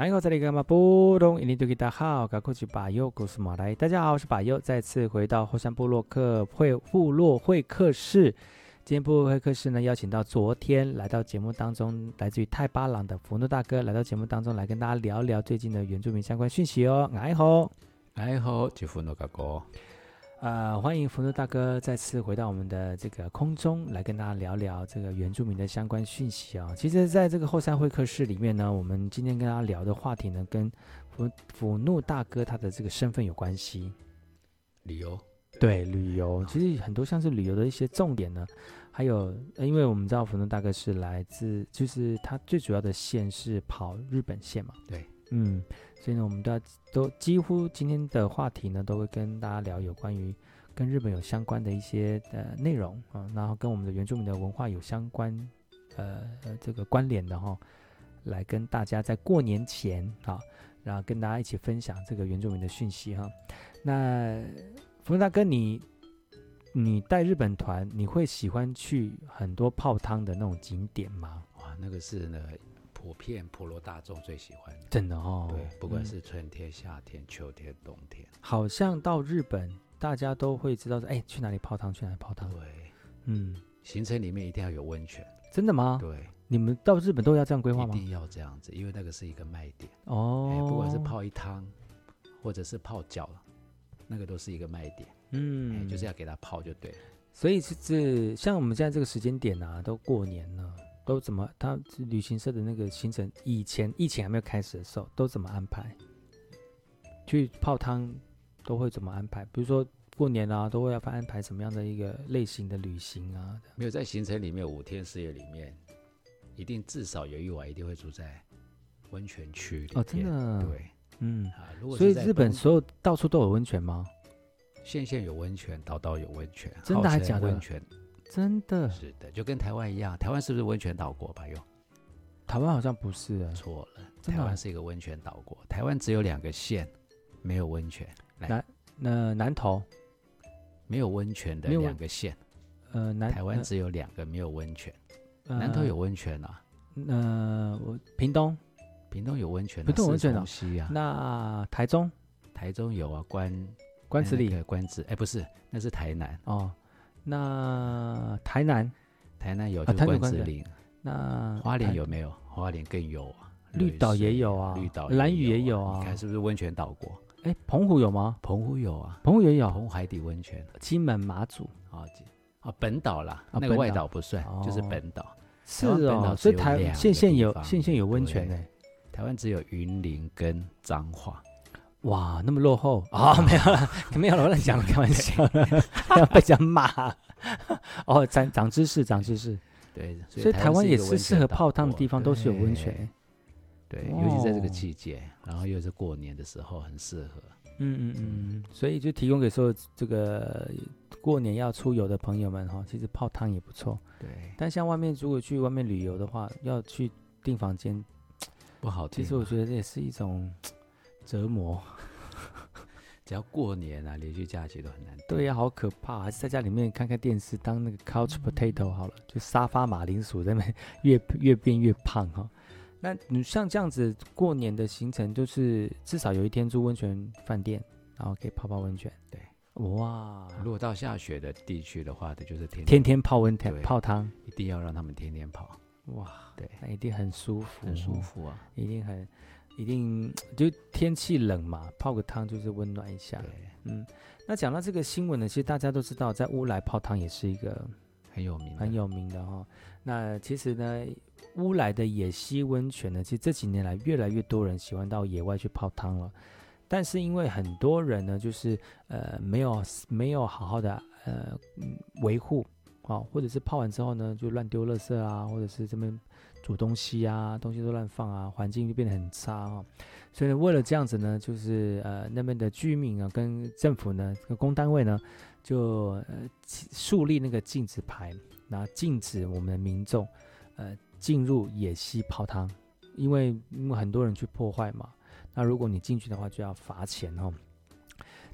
哎，我这里干嘛？不懂印尼多吉大好，赶快去把右故事马来。大家好，我是把右，再次回到后山部落客会部落会客室。今天部落会客室呢，邀请到昨天来到节目当中，来自于泰巴朗的福诺大哥来到节目当中来跟大家聊聊最近的原住民相关讯息哦。哎吼，哎吼，吉福诺大哥。呃，欢迎福诺大哥再次回到我们的这个空中来跟大家聊聊这个原住民的相关讯息啊、哦。其实，在这个后山会客室里面呢，我们今天跟大家聊的话题呢，跟福福怒大哥他的这个身份有关系。旅游，对，旅游，其实很多像是旅游的一些重点呢，还有，因为我们知道福诺大哥是来自，就是他最主要的线是跑日本线嘛。对，嗯。所以呢，我们都要都几乎今天的话题呢，都会跟大家聊有关于跟日本有相关的一些呃内容啊、然后跟我们的原住民的文化有相关呃这个关联的哈、来跟大家在过年前啊、然后跟大家一起分享这个原住民的讯息哈、那福大哥你，你带日本团，你会喜欢去很多泡汤的那种景点吗？哇，那个是呢。普遍普罗大众最喜欢的，真的哦。对，不管是春天、夏天、秋天、冬天，好像到日本，大家都会知道说，哎，去哪里泡汤？去哪里泡汤？对，嗯，行程里面一定要有温泉。真的吗？对，你们到日本都要这样规划吗？一定要这样子，因为那个是一个卖点哦。不管是泡一汤，或者是泡脚，那个都是一个卖点。嗯，就是要给他泡就对了。所以是这像我们现在这个时间点啊，都过年了。都怎么？他旅行社的那个行程，以前疫情还没有开始的时候，都怎么安排？去泡汤都会怎么安排？比如说过年啊，都会要安排什么样的一个类型的旅行啊？没有在行程里面五天四夜里面，一定至少有一晚一定会住在温泉区里。哦，真的？对，嗯啊。所以日本所有到处都有温泉吗？县县有温泉，岛岛有温泉，真的还假的？温泉。真的？是的，就跟台湾一样，台湾是不是温泉岛国吧？又，台湾好像不是，错了，台湾是一个温泉岛国。台湾只有两个县没有温泉，南那南投？没有温泉的两个县，呃，南台湾只有两个没有温泉，南投有温泉啊，呃，我屏东，屏东有温泉，屏东有温泉啊，那台中，台中有啊，关关子岭，关子，哎，不是，那是台南。哦。那台南，台南有就关子岭。那花莲有没有？花莲更有啊，绿岛也有啊，绿岛兰屿也有啊。你看是不是温泉岛国？哎，澎湖有吗？澎湖有啊，澎湖也有，澎湖海底温泉。金门、马祖啊，啊，本岛啦，那个外岛不算，就是本岛。是哦，所以台县县有县县有温泉呢。台湾只有云林跟彰化。哇，那么落后啊、哦！没有了，没有了，我乱讲了，开玩笑的，要被人家骂。哦，长长知识，长知识。对，所以台湾也是适合泡汤的地方，都是有温泉。对，尤其在这个季节，然后又是过年的时候，很适合。嗯嗯嗯，所以就提供给说这个过年要出游的朋友们哈，其实泡汤也不错。对，但像外面如果去外面旅游的话，要去订房间不好。其实我觉得这也是一种。折磨，只要过年啊，连续假期都很难。对呀、啊，好可怕，还是在家里面看看电视，当那个 couch potato 好了，就沙发马铃薯，在那边 越越变越胖哈、哦。那你像这样子过年的行程，就是至少有一天住温泉饭店，然后可以泡泡温泉。对，哇，如果到下雪的地区的话，那就是天天天天泡温泉泡汤，一定要让他们天天泡。哇，对，那一定很舒服，很舒服啊，一定很。一定 就天气冷嘛，泡个汤就是温暖一下。嗯，那讲到这个新闻呢，其实大家都知道，在乌来泡汤也是一个很有名、很有名的哈、哦。那其实呢，乌来的野溪温泉呢，其实这几年来越来越多人喜欢到野外去泡汤了。但是因为很多人呢，就是呃没有没有好好的呃维护啊、哦，或者是泡完之后呢，就乱丢垃圾啊，或者是这边。煮东西啊，东西都乱放啊，环境就变得很差啊。所以呢，为了这样子呢，就是呃那边的居民啊，跟政府呢，跟公单位呢，就树立那个禁止牌，然后禁止我们的民众呃进入野溪泡汤，因为因为很多人去破坏嘛。那如果你进去的话，就要罚钱哦。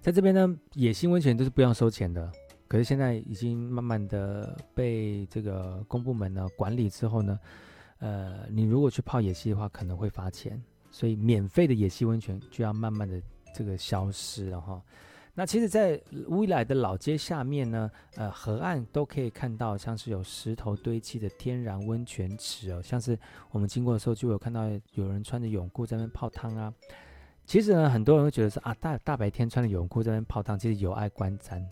在这边呢，野溪温泉都是不用收钱的。可是现在已经慢慢的被这个公部门呢管理之后呢，呃，你如果去泡野溪的话，可能会罚钱。所以免费的野溪温泉就要慢慢的这个消失了哈。那其实，在乌来的老街下面呢，呃，河岸都可以看到像是有石头堆砌的天然温泉池哦，像是我们经过的时候就有看到有人穿着泳裤在那边泡汤啊。其实呢，很多人会觉得说啊，大大白天穿着泳裤在那边泡汤，其实有碍观瞻，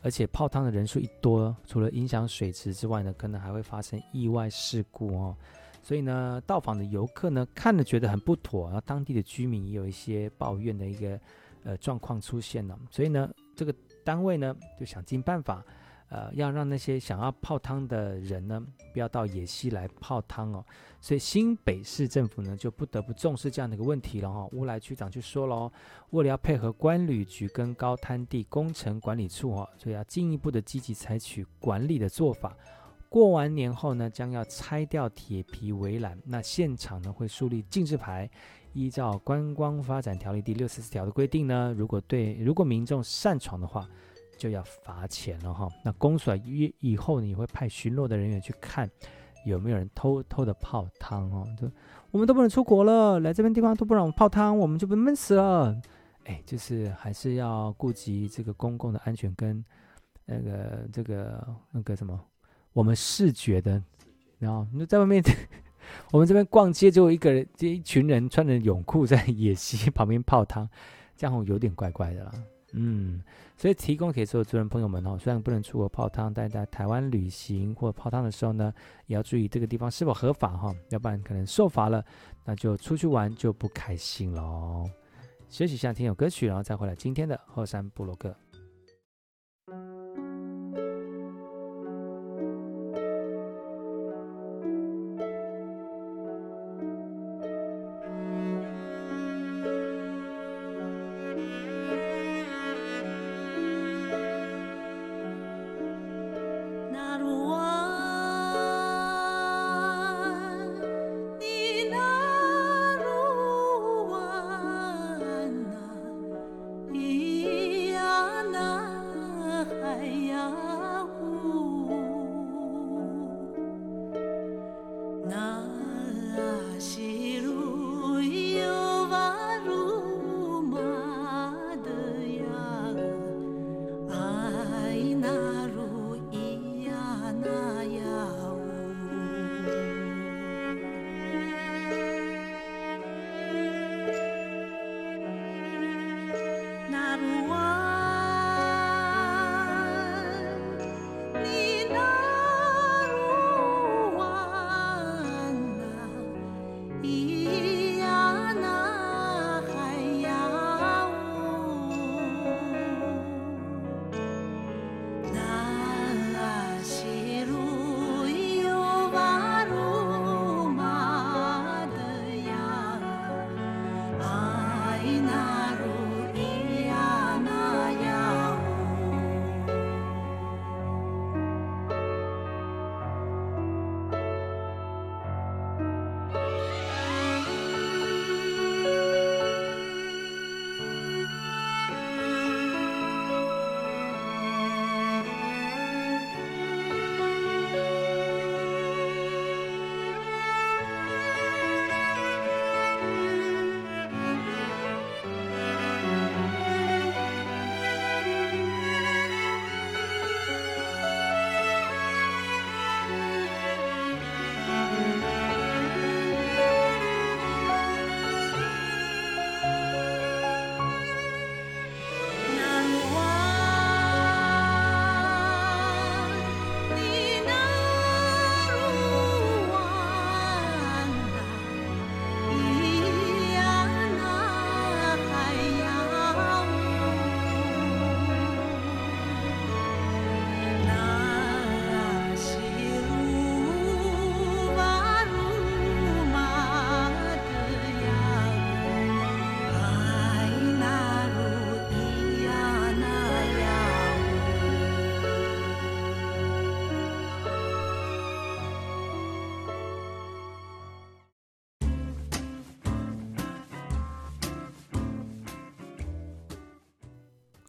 而且泡汤的人数一多，除了影响水池之外呢，可能还会发生意外事故哦。所以呢，到访的游客呢，看了觉得很不妥，然后当地的居民也有一些抱怨的一个呃状况出现了。所以呢，这个单位呢就想尽办法，呃，要让那些想要泡汤的人呢，不要到野溪来泡汤哦。所以新北市政府呢就不得不重视这样的一个问题了哈、哦。乌来区长就说了哦，为了要配合关旅局跟高滩地工程管理处哦，所以要进一步的积极采取管理的做法。过完年后呢，将要拆掉铁皮围栏，那现场呢会树立禁止牌，依照观光发展条例第六十四条的规定呢，如果对如果民众擅闯的话，就要罚钱了哈。那公所以以后你会派巡逻的人员去看有没有人偷偷的泡汤哦，就我们都不能出国了，来这边地方都不让我们泡汤，我们就被闷死了。哎，就是还是要顾及这个公共的安全跟那个这个那个什么。我们视觉的，然后你在外面，我们这边逛街就一个人，这一群人穿着泳裤在野溪旁边泡汤，这样有点怪怪的啦。嗯，所以提供给所有族人朋友们哦，虽然不能出国泡汤，但在台湾旅行或泡汤的时候呢，也要注意这个地方是否合法哈，要不然可能受罚了，那就出去玩就不开心喽。休息一下，听首歌曲，然后再回来今天的后山部落客。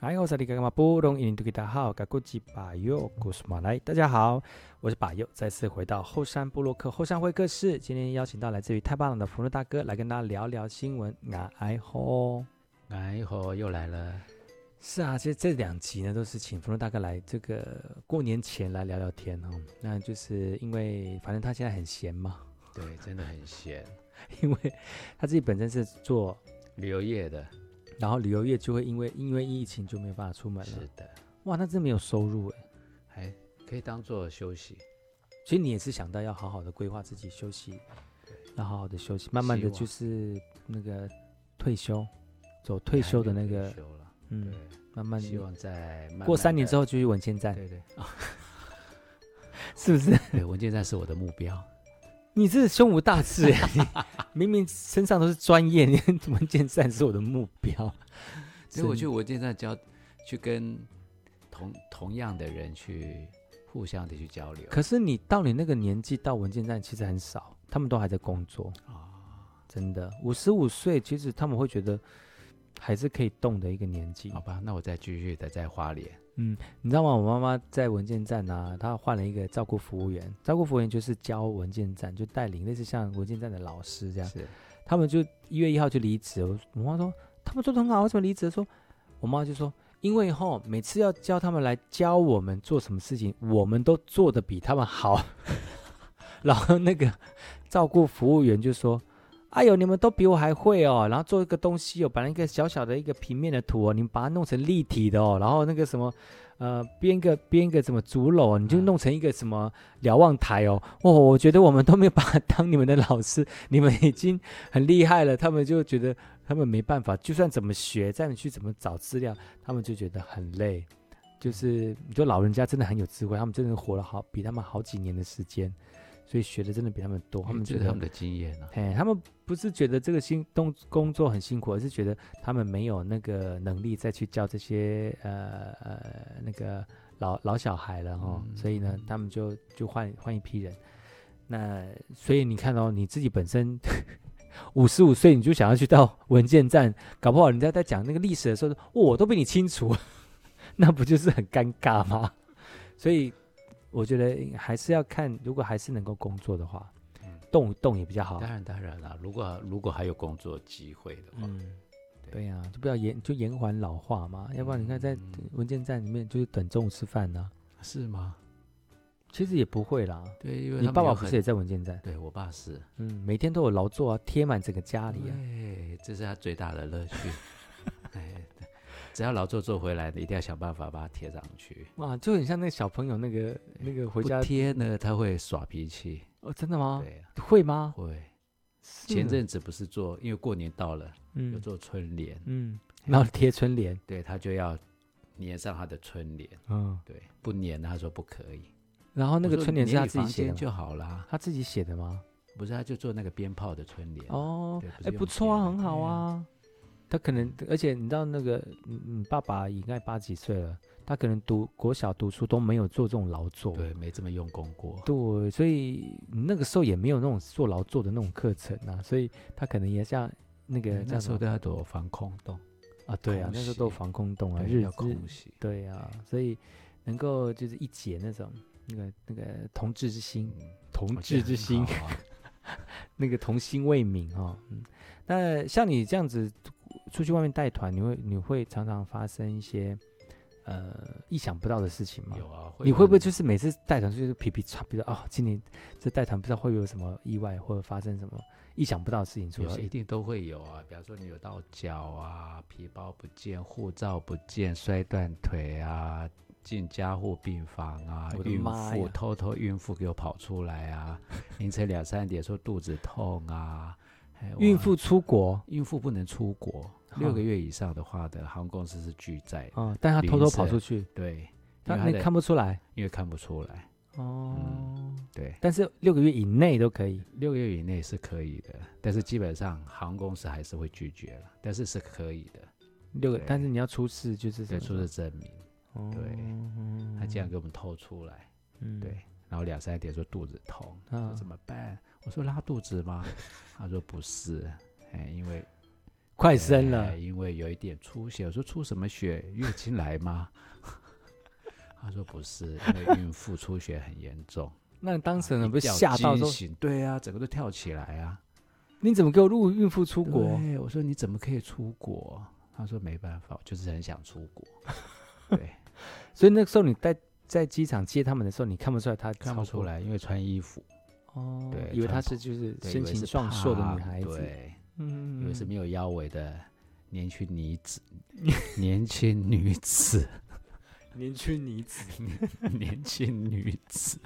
哎，我是你干嘛布隆印度语？大家好，我是巴佑，古斯马来。大家好，我是巴佑，再次回到后山部落克后山会客室。今天邀请到来自于太巴朗的福禄大哥来跟大家聊聊新闻。哎吼，哎吼，又来了。是啊，其实这两集呢都是请福禄大哥来这个过年前来聊聊天哦。那就是因为反正他现在很闲嘛。对，真的很闲，因为他自己本身是做旅游业的。然后旅游业就会因为因为疫情就没有办法出门了。是的，哇，那真没有收入哎，还可以当做休息。其实你也是想到要好好的规划自己休息，要好好的休息，慢慢的就是那个退休，走退休的那个，嗯，慢慢希望在过三年之后就去文健站，对对，是不是？对，文健站是我的目标。你这是胸无大志 明明身上都是专业，你文件站是我的目标。所以我去文件站交，去跟同同样的人去互相的去交流。可是你到你那个年纪到文件站其实很少，他们都还在工作啊，真的五十五岁，其实他们会觉得还是可以动的一个年纪。好吧，那我再继续的在花莲。嗯，你知道吗？我妈妈在文件站啊，她换了一个照顾服务员。照顾服务员就是教文件站，就带领类似像文件站的老师这样。是，他们就一月一号就离职。我我妈说他们做得很好，为什么离职？说，我妈就说，因为哈每次要叫他们来教我们做什么事情，我们都做的比他们好。然后那个照顾服务员就说。哎呦，你们都比我还会哦！然后做一个东西哦，把那个小小的一个平面的图哦，你们把它弄成立体的哦。然后那个什么，呃，编个编个什么竹篓，你就弄成一个什么瞭望台哦。哦，我觉得我们都没有把他当你们的老师，你们已经很厉害了。他们就觉得他们没办法，就算怎么学，再去怎么找资料，他们就觉得很累。就是你说老人家真的很有智慧，他们真的活了好比他们好几年的时间。所以学的真的比他们多，他们觉得他们的经验呢、啊？哎，他们不是觉得这个辛动工作很辛苦，而是觉得他们没有那个能力再去教这些呃呃那个老老小孩了哈。嗯、所以呢，他们就就换换一批人。那所以你看到、哦、你自己本身五十五岁，你就想要去到 文件站，搞不好人家在讲那个历史的时候，哦、我都比你清楚，那不就是很尴尬吗？所以。我觉得还是要看，如果还是能够工作的话，嗯，动一动也比较好。当然当然了，如果如果还有工作机会的话，嗯，对呀、啊，就不要延就延缓老化嘛，要不然你看在文件站里面就是等中午吃饭呢、啊，是吗？其实也不会啦，对，因为你爸爸不是也在文件站？对我爸是，嗯，每天都有劳作啊，贴满整个家里啊，对，这是他最大的乐趣。只要劳作做回来的，一定要想办法把它贴上去。哇，就很像那个小朋友那个那个回家贴呢，他会耍脾气。哦，真的吗？对，会吗？会。前阵子不是做，因为过年到了，嗯，有做春联，嗯，然后贴春联，对他就要粘上他的春联，嗯，对，不粘他说不可以。然后那个春联是他自己写的就好了，他自己写的吗？不是，他就做那个鞭炮的春联。哦，哎，不错啊，很好啊。他可能，而且你知道那个，嗯嗯，爸爸应该八几岁了，他可能读国小读书都没有做这种劳作，对，没这么用功过，对，所以那个时候也没有那种做劳作的那种课程啊，所以他可能也像那个那时候大家都有防空洞。啊，对啊，那时候都有防空洞啊，日要空袭，对啊，所以能够就是一解那种那个那个同志之心，同志之心，那个童心未泯啊，嗯，那像你这样子。出去外面带团，你会你会常常发生一些呃意想不到的事情吗？有啊，会，你会不会就是每次带团就是皮皮擦，比如哦，今年这带团不知道会有什么意外，或者发生什么意想不到的事情出现？一定都会有啊，比方说你有到脚啊，皮包不见，护照不见，摔断腿啊，进加护病房啊，孕妇偷偷孕妇给我跑出来啊，凌晨两三点说肚子痛啊。孕妇出国，孕妇不能出国，六个月以上的话的航空公司是拒载。哦，但他偷偷跑出去，对，他那看不出来，因为看不出来。哦，对，但是六个月以内都可以，六个月以内是可以的，但是基本上航空公司还是会拒绝了，但是是可以的。六个，但是你要出示就是对，出示证明。对，他这样给我们偷出来，对，然后两三点说肚子痛，说怎么办？我说拉肚子吗？他说不是，哎，因为快生了，因为有一点出血。我说出什么血？月经来吗？他说不是，因为孕妇出血很严重。那当时呢，不是吓到说？对啊，整个都跳起来啊！你怎么给我录孕妇出国？我说你怎么可以出国？他说没办法，就是很想出国。对，所以那个时候你在在机场接他们的时候，你看不出来他看不出来，因为穿衣服。哦，对，以为她是就是身形壮硕的女孩子，对，嗯，因为是没有腰围的年轻女子，年轻女子，年轻女子，年轻女子，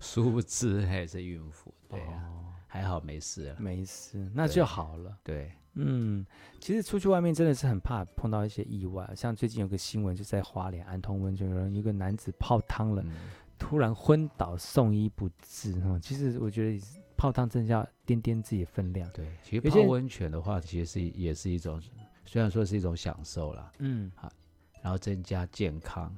殊不知还是孕妇，对啊，还好没事了，没事，那就好了，对，嗯，其实出去外面真的是很怕碰到一些意外，像最近有个新闻就在花莲安通温泉，有人一个男子泡汤了。突然昏倒，送医不治。哈，其实我觉得泡汤真的要掂掂自己的分量。对，其实泡温泉的话，其实是也是一种，虽然说是一种享受啦，嗯，好，然后增加健康，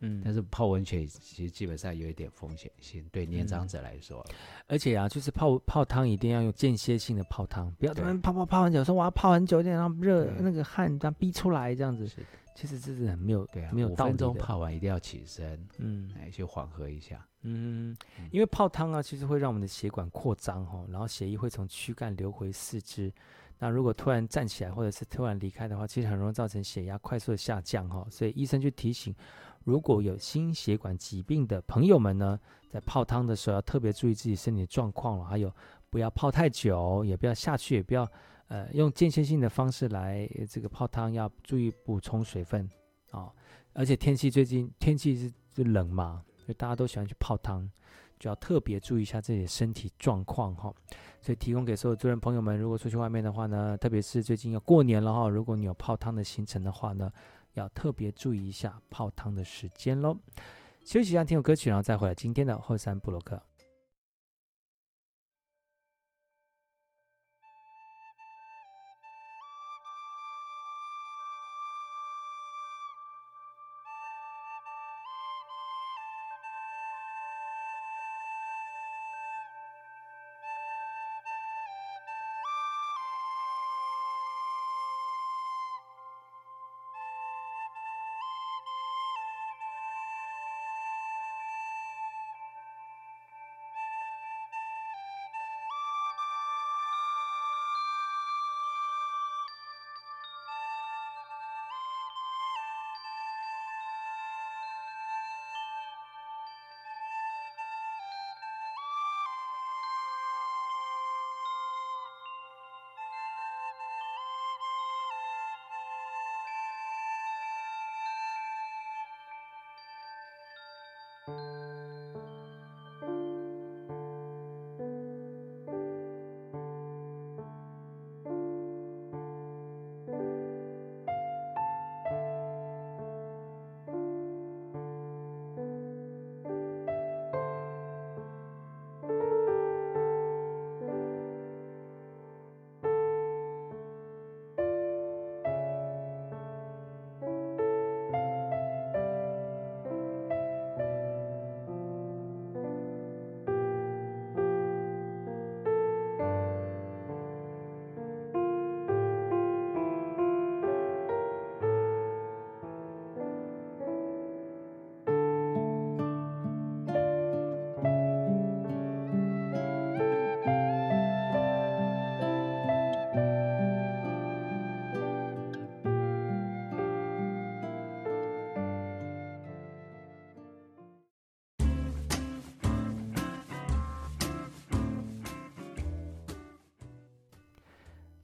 嗯，但是泡温泉其实基本上有一点风险性，对年长者来说。嗯、而且啊，就是泡泡汤一定要用间歇性的泡汤，不要突然泡泡泡很久，说我要泡很久一点，然后热那个汗这样逼出来这样子。其实这是很没有对啊，没有道理。五分钟泡完一定要起身，嗯，来去缓和一下，嗯，因为泡汤啊，其实会让我们的血管扩张哈，然后血液会从躯干流回四肢。那如果突然站起来或者是突然离开的话，其实很容易造成血压快速的下降哈。所以医生就提醒，如果有心血管疾病的朋友们呢，在泡汤的时候要特别注意自己身体的状况了，还有不要泡太久，也不要下去，也不要。呃，用间歇性的方式来这个泡汤，要注意补充水分啊、哦。而且天气最近天气是是冷嘛，所以大家都喜欢去泡汤，就要特别注意一下自己的身体状况哈。所以提供给所有族人朋友们，如果出去外面的话呢，特别是最近要过年了哈，如果你有泡汤的行程的话呢，要特别注意一下泡汤的时间喽。休息一下，听首歌曲，然后再回来今天的后山部落客。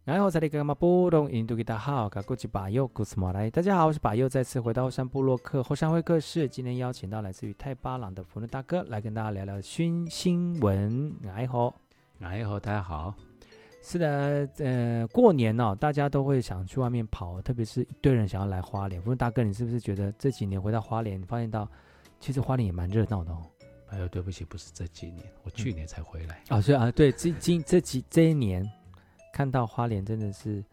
然后在那个嘛布隆印度吉他好，噶过去巴佑古斯马来，大家好，我是巴佑，再次回到后山部落客后山会客室，今天邀请到来自于泰巴朗的福伦大哥来跟大家聊聊新新闻。哎吼，哎吼，大家好。是的，呃，过年哦，大家都会想去外面跑，特别是一堆人想要来花莲。福伦大哥，你是不是觉得这几年回到花莲，发现到其实花莲也蛮热闹的哦？哎呦，对不起，不是这几年，我去年才回来。嗯、哦，是啊，对，这今这几这一年。看到花莲真的是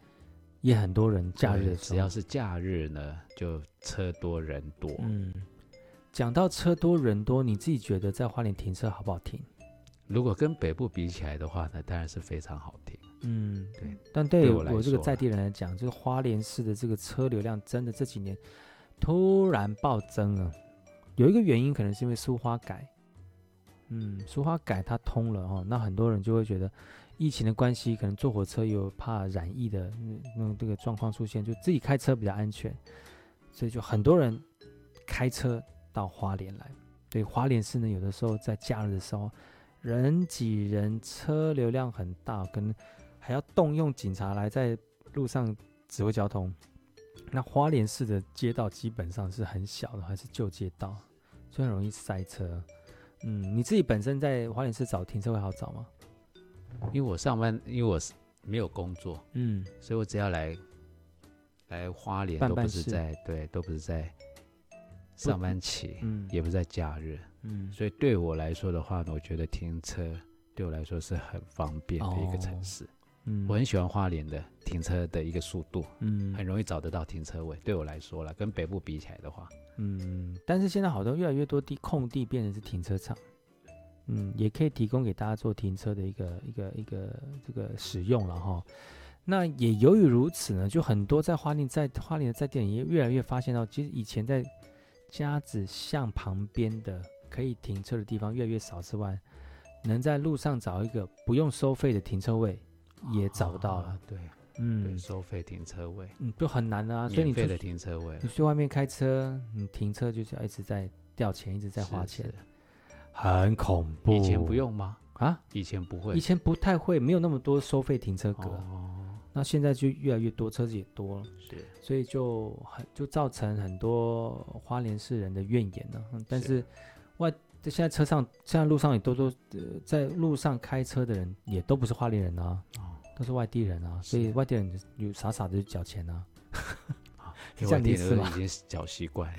也很多人假日，只要是假日呢，就车多人多。嗯，讲到车多人多，你自己觉得在花莲停车好不好停？如果跟北部比起来的话呢，当然是非常好停。嗯，对。但对我，我这个在地人来讲，就是花莲市的这个车流量真的这几年突然暴增了。有一个原因可能是因为苏花改，嗯，苏花改它通了哦，那很多人就会觉得疫情的关系，可能坐火车有怕染疫的那那这个状况出现，就自己开车比较安全，所以就很多人开车到花莲来。对，花莲市呢，有的时候在假日的时候，人挤人，车流量很大，跟还要动用警察来在路上指挥交通。那花莲市的街道基本上是很小的，还是旧街道，就很容易塞车。嗯，你自己本身在花莲市找停车位好找吗？因为我上班，因为我是没有工作，嗯，所以我只要来来花莲都不是在对，都不是在。上班期，嗯，也不是在假日，嗯，所以对我来说的话呢，我觉得停车对我来说是很方便的一个城市，哦、嗯，我很喜欢花莲的停车的一个速度，嗯，很容易找得到停车位。对我来说了，跟北部比起来的话，嗯，但是现在好多越来越多地空地变成是停车场，嗯，也可以提供给大家做停车的一个一个一个这个使用了哈。那也由于如此呢，就很多在花莲在花莲的在店里也越来越发现到，其实以前在家子巷旁边的可以停车的地方越来越少之外，能在路上找一个不用收费的停车位也找不到了。啊、对，嗯，收费停车位，嗯，就很难啊。所以你免费的停车位，你去外面开车，你停车就是要一直在掉钱，一直在花钱，很恐怖。以前不用吗？啊，以前不会，以前不太会，没有那么多收费停车格。哦。那现在就越来越多，车子也多了，是，所以就很就造成很多花莲市人的怨言呢。但是。外现在车上现在路上也都都呃在路上开车的人也都不是花莲人啊，哦，都是外地人啊，所以外地人有傻傻的缴钱啊，这样的意思已经缴习惯。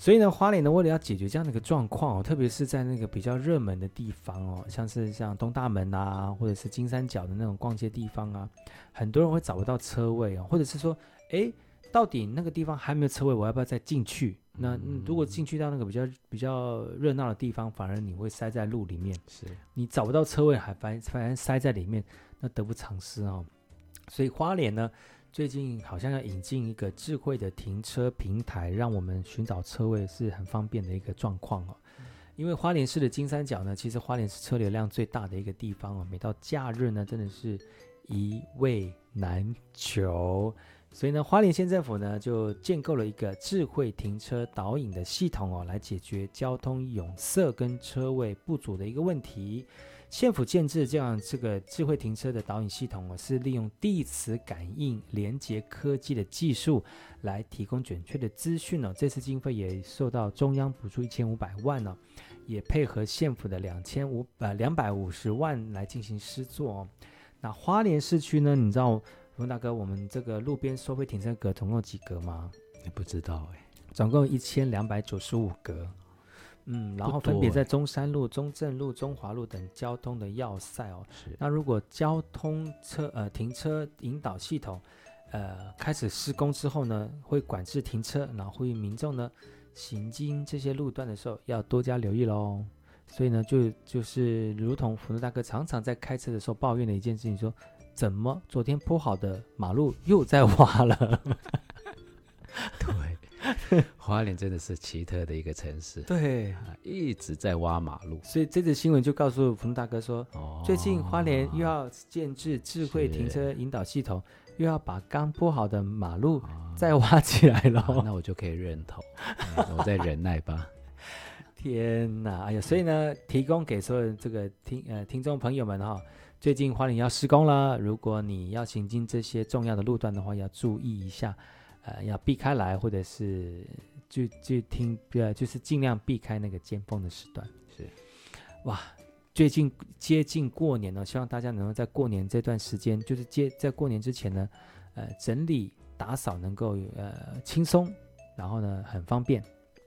所以呢，花莲呢，为了要解决这样的一个状况哦，特别是在那个比较热门的地方哦，像是像东大门啊，或者是金三角的那种逛街地方啊，很多人会找不到车位哦，或者是说，哎，到底那个地方还没有车位，我要不要再进去？那如果进去到那个比较比较热闹的地方，反而你会塞在路里面，是你找不到车位，还反反而塞在里面，那得不偿失哦。所以花莲呢，最近好像要引进一个智慧的停车平台，让我们寻找车位是很方便的一个状况哦。因为花莲市的金三角呢，其实花莲是车流量最大的一个地方哦。每到假日呢，真的是一位难求。所以呢，花莲县政府呢就建构了一个智慧停车导引的系统哦，来解决交通壅塞跟车位不足的一个问题。县府建置这样这个智慧停车的导引系统，我是利用地磁感应连接科技的技术来提供准确的资讯呢。这次经费也受到中央补助一千五百万呢，也配合县府的两千五呃两百五十万来进行施作哦。那花莲市区呢？你知道文大哥，我们这个路边收费停车格总共有几格吗？你不知道哎，总共一千两百九十五格。嗯，然后分别在中山路、中正路、中华路等交通的要塞哦。是。那如果交通车呃停车引导系统呃开始施工之后呢，会管制停车，然后呼吁民众呢行经这些路段的时候要多加留意喽。所以呢，就就是如同福禄大哥常常在开车的时候抱怨的一件事情，说怎么昨天铺好的马路又在挖了？对。花莲真的是奇特的一个城市，对，一直在挖马路，所以这则新闻就告诉冯大哥说，哦，最近花莲又要建置智慧停车引导系统，又要把刚铺好的马路再挖起来了，哦，那我就可以认同，我再忍耐吧。天哪，哎呀，所以呢，提供给所有这个听呃听众朋友们哈，哦，最近花莲要施工了，如果你要行经这些重要的路段的话，要注意一下。呃，要避开来，或者是就就听，呃，就是尽量避开那个尖峰的时段。是，哇，最近接近过年了，希望大家能够在过年这段时间，就是接在过年之前呢，呃，整理打扫能够呃轻松，然后呢很方便，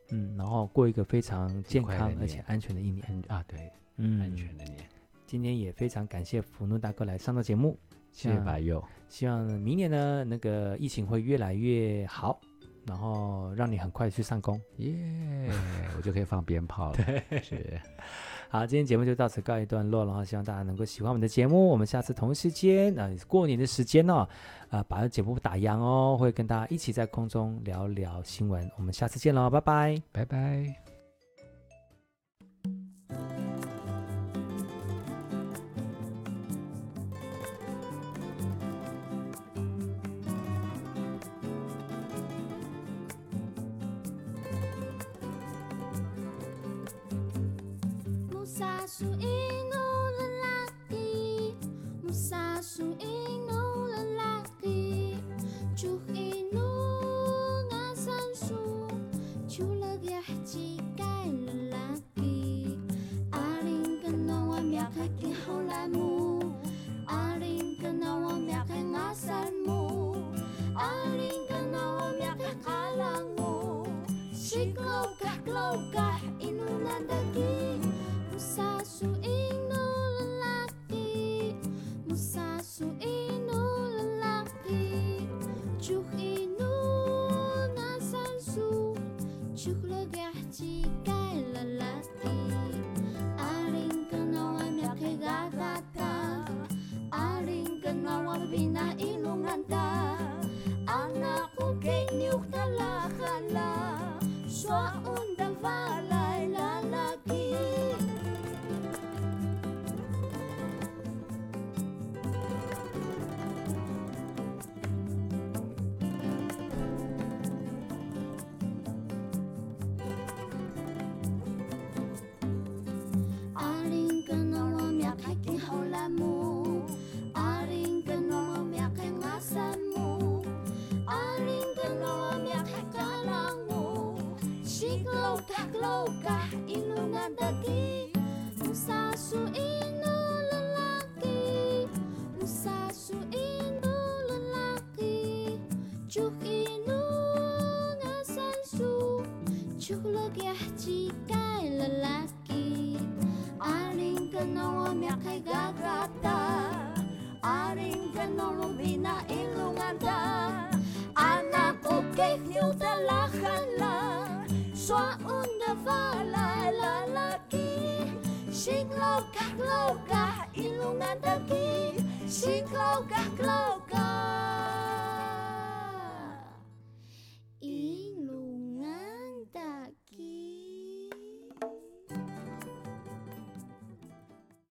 嗯，然后过一个非常健康而且安全的一年啊，对，嗯，安全的年。今天也非常感谢福禄大哥来上的节目。谢谢白佑，希望明年呢，那个疫情会越来越好，然后让你很快去上工，耶、yeah, 我就可以放鞭炮了。对，是。好，今天节目就到此告一段落了，然后希望大家能够喜欢我们的节目。我们下次同一时间，呃，过年的时间呢、把节目打烊哦，会跟大家一起在空中聊聊新闻。我们下次见喽，拜拜，拜拜。su louca inunandaki Musashi inu lalaki e inu lalaki Chuk inu ngasansu Chuk logyah e lalaki Aring ka no omya kay gagrata Aring ka no lumina ilunganda Singlogah ilungan dagi Singlogah glogah